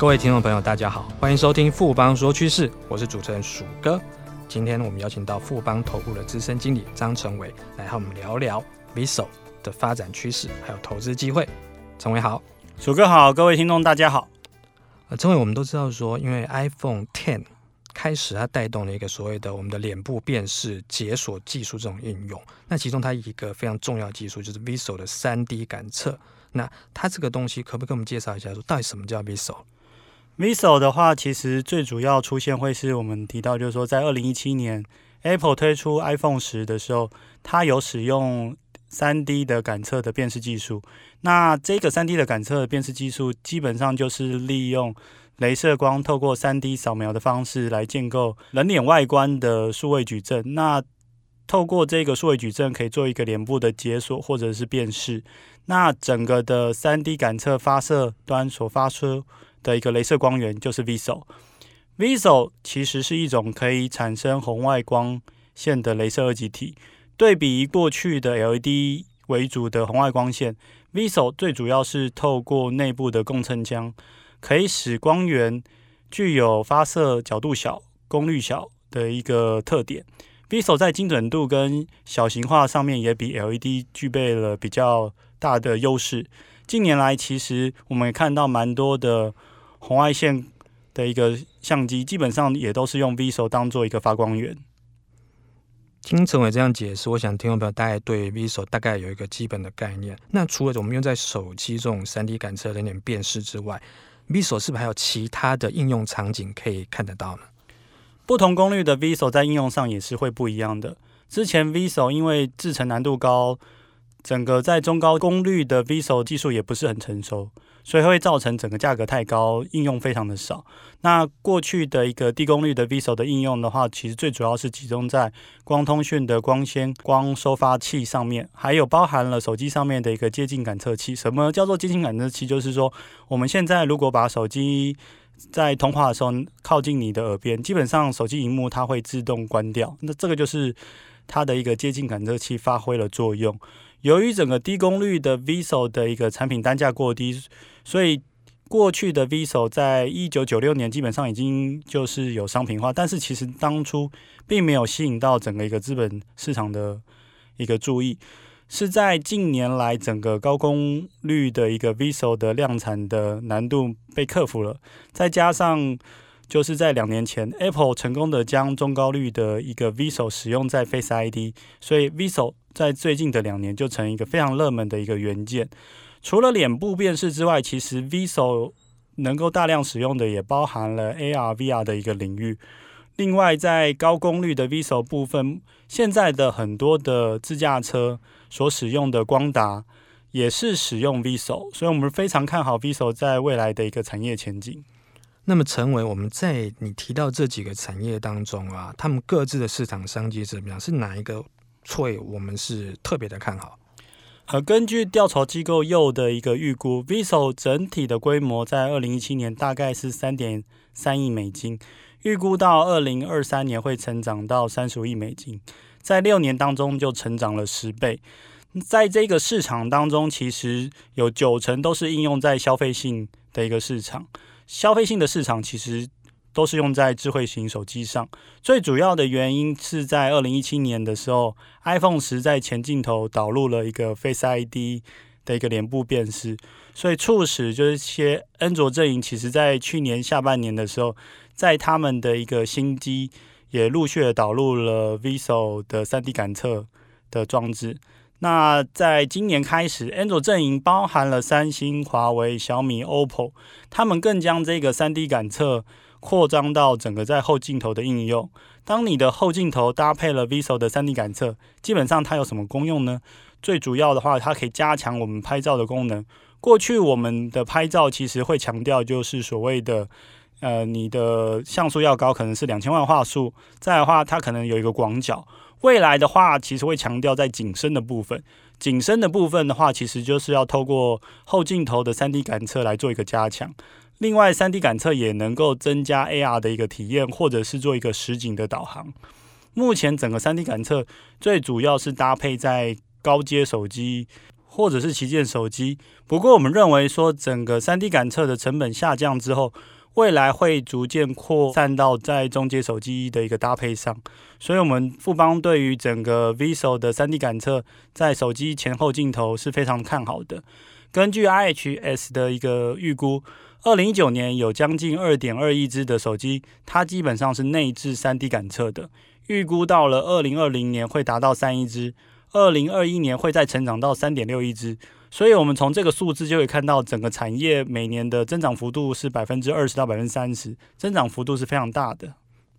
各位听众朋友，大家好，欢迎收听富邦说趋势，我是主持人鼠哥。今天我们邀请到富邦投顾的资深经理张成伟来和我们聊聊 VISO 的发展趋势，还有投资机会。成伟好，鼠哥好，各位听众大家好。呃，成伟，我们都知道说，因为 iPhone Ten 开始它带动了一个所谓的我们的脸部辨识解锁技术这种应用，那其中它一个非常重要的技术就是 VISO 的三 D 感测。那它这个东西可不可以跟我们介绍一下，说到底什么叫 VISO 的话，其实最主要出现会是我们提到，就是说在二零一七年 Apple 推出 iPhone 十的时候，它有使用三 D 的感测的辨识技术。那这个三 D 的感测辨识技术，基本上就是利用镭射光透过三 D 扫描的方式来建构人脸外观的数位矩阵。那透过这个数位矩阵，可以做一个脸部的解锁或者是辨识。那整个的三 D 感测发射端所发出的一个镭射光源就是 VISO。VISO 其实是一种可以产生红外光线的镭射二极体。对比过去的 LED 为主的红外光线，VISO 最主要是透过内部的共振腔，可以使光源具有发射角度小、功率小的一个特点。VISO 在精准度跟小型化上面也比 LED 具备了比较大的优势。近年来，其实我们也看到蛮多的。红外线的一个相机，基本上也都是用 VISO 当做一个发光源。听陈伟这样解释，我想听众朋友大概对 VISO 大概有一个基本的概念。那除了我们用在手机这种三 D 感测人脸辨识之外，VISO 是不是还有其他的应用场景可以看得到呢？不同功率的 VISO 在应用上也是会不一样的。之前 VISO 因为制成难度高，整个在中高功率的 VISO 技术也不是很成熟。所以会造成整个价格太高，应用非常的少。那过去的一个低功率的 VISO 的应用的话，其实最主要是集中在光通讯的光纤光收发器上面，还有包含了手机上面的一个接近感测器。什么叫做接近感测器？就是说我们现在如果把手机在通话的时候靠近你的耳边，基本上手机荧幕它会自动关掉。那这个就是它的一个接近感测器发挥了作用。由于整个低功率的 VISO 的一个产品单价过低，所以过去的 VISO 在一九九六年基本上已经就是有商品化，但是其实当初并没有吸引到整个一个资本市场的一个注意，是在近年来整个高功率的一个 VISO 的量产的难度被克服了，再加上。就是在两年前，Apple 成功的将中高率的一个 VISO 使用在 Face ID，所以 VISO 在最近的两年就成一个非常热门的一个元件。除了脸部辨识之外，其实 VISO 能够大量使用的也包含了 AR、VR 的一个领域。另外，在高功率的 VISO 部分，现在的很多的自驾车所使用的光达也是使用 VISO，所以我们非常看好 VISO 在未来的一个产业前景。那么，成伟我们在你提到这几个产业当中啊，他们各自的市场商机怎么样？是哪一个会我们是特别的看好？呃，根据调查机构又的一个预估，VISO 整体的规模在二零一七年大概是三点三亿美金，预估到二零二三年会成长到三十五亿美金，在六年当中就成长了十倍。在这个市场当中，其实有九成都是应用在消费性的一个市场。消费性的市场其实都是用在智慧型手机上，最主要的原因是在二零一七年的时候，iPhone 十在前镜头导入了一个 Face ID 的一个脸部辨识，所以促使就是些安卓阵营其实在去年下半年的时候，在他们的一个新机也陆续导入了 VISO 的 3D 感测的装置。那在今年开始，安卓阵营包含了三星、华为、小米、OPPO，他们更将这个 3D 感测扩张到整个在后镜头的应用。当你的后镜头搭配了 VISO 的 3D 感测，基本上它有什么功用呢？最主要的话，它可以加强我们拍照的功能。过去我们的拍照其实会强调就是所谓的，呃，你的像素要高，可能是两千万画素。再的话，它可能有一个广角。未来的话，其实会强调在景深的部分。景深的部分的话，其实就是要透过后镜头的 3D 感测来做一个加强。另外，3D 感测也能够增加 AR 的一个体验，或者是做一个实景的导航。目前整个 3D 感测最主要是搭配在高阶手机或者是旗舰手机。不过，我们认为说，整个 3D 感测的成本下降之后，未来会逐渐扩散到在中阶手机的一个搭配上。所以，我们富邦对于整个 VISO 的 3D 感测在手机前后镜头是非常看好的。根据 IHS 的一个预估，二零一九年有将近二点二亿只的手机，它基本上是内置 3D 感测的。预估到了二零二零年会达到三亿只。二零二一年会再成长到三点六亿只，所以我们从这个数字就可以看到整个产业每年的增长幅度是百分之二十到百分之三十，增长幅度是非常大的。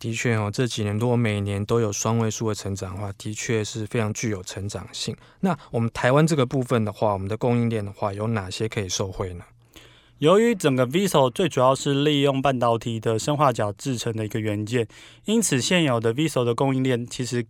的确哦，这几年如果每年都有双位数的成长的话，的确是非常具有成长性。那我们台湾这个部分的话，我们的供应链的话，有哪些可以受惠呢？由于整个 VISO 最主要是利用半导体的砷化镓制成的一个元件，因此现有的 VISO 的供应链其实。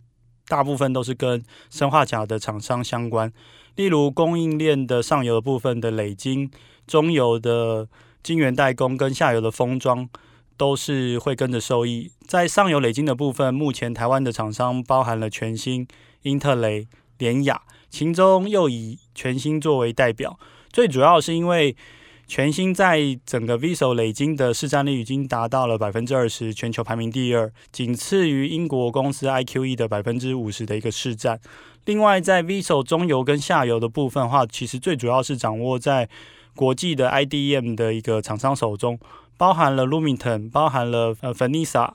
大部分都是跟砷化镓的厂商相关，例如供应链的上游部分的磊晶，中游的晶圆代工跟下游的封装都是会跟着受益。在上游磊晶的部分，目前台湾的厂商包含了全新、英特雷、联雅，其中又以全新作为代表，最主要是因为。全新在整个 VISO 磊晶的市占率已经达到了百分之二十，全球排名第二，仅次于英国公司 IQE 的百分之五十的一个市占。另外，在 VISO 中游跟下游的部分话，其实最主要是掌握在国际的 IDM 的一个厂商手中，包含了 Lumiton 包含了呃 Finisa、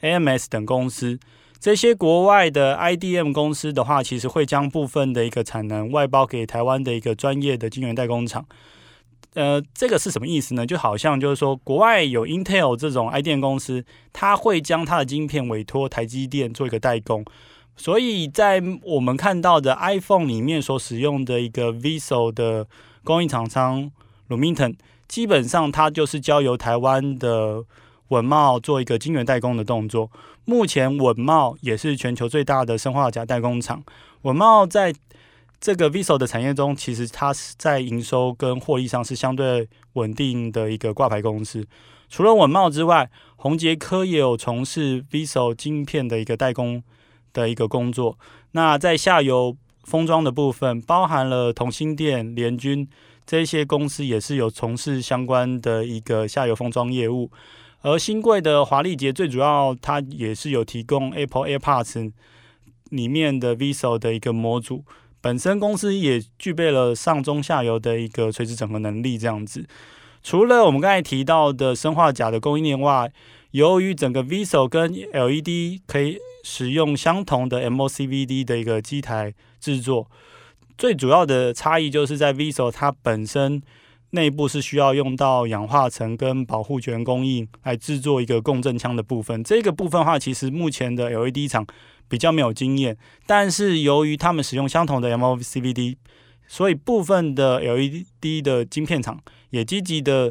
AMS 等公司。这些国外的 IDM 公司的话，其实会将部分的一个产能外包给台湾的一个专业的晶圆代工厂。呃，这个是什么意思呢？就好像就是说，国外有 Intel 这种 IDM 公司，它会将它的晶片委托台积电做一个代工。所以在我们看到的 iPhone 里面所使用的一个 VISO 的供应厂商 Lumentum，基本上它就是交由台湾的稳懋做一个晶圆代工的动作。目前稳懋也是全球最大的砷化镓代工厂，稳懋在。这个 VISO 的产业中，其实它是在营收跟获利上是相对稳定的一个挂牌公司。除了稳懋之外，宏捷科也有从事 VISO 晶片的一个代工的一个工作。那在下游封装的部分，包含了同心电、联军这些公司，也是有从事相关的一个下游封装业务。而新贵的华力捷，最主要它也是有提供 Apple AirPods 里面的 VISO 的一个模组。本身公司也具备了上中下游的一个垂直整合能力，这样子。除了我们刚才提到的生化钾的供应链外，由于整个 VISO 跟 LED 可以使用相同的 MOCVD 的一个机台制作，最主要的差异就是在 VISO 它本身内部是需要用到氧化层跟保护卷供应来制作一个共振腔的部分。这个部分的话，其实目前的 LED 厂。比较没有经验，但是由于他们使用相同的 MOCVD，所以部分的 LED 的晶片厂也积极的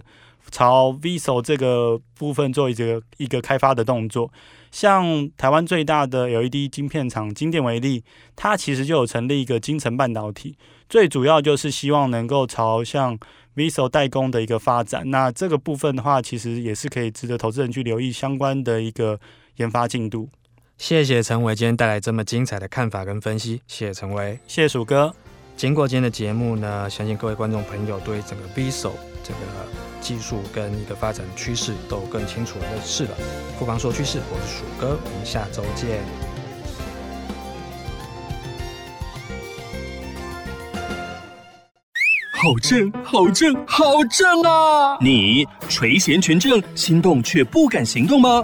朝 VISO 这个部分做一个一个开发的动作。像台湾最大的 LED 晶片厂金电为例，它其实就有成立一个金城半导体，最主要就是希望能够朝向 VISO 代工的一个发展。那这个部分的话，其实也是可以值得投资人去留意相关的一个研发进度。谢谢陈伟今天带来这么精彩的看法跟分析，谢谢陈伟，谢谢鼠哥。经过今天的节目呢，相信各位观众朋友对整个 VISO 这个技术跟一个发展趋势都更清楚认识了。不妨说趋势，我是鼠哥，我们下周见。好正，好正，好正啊！你垂涎权正，心动却不敢行动吗？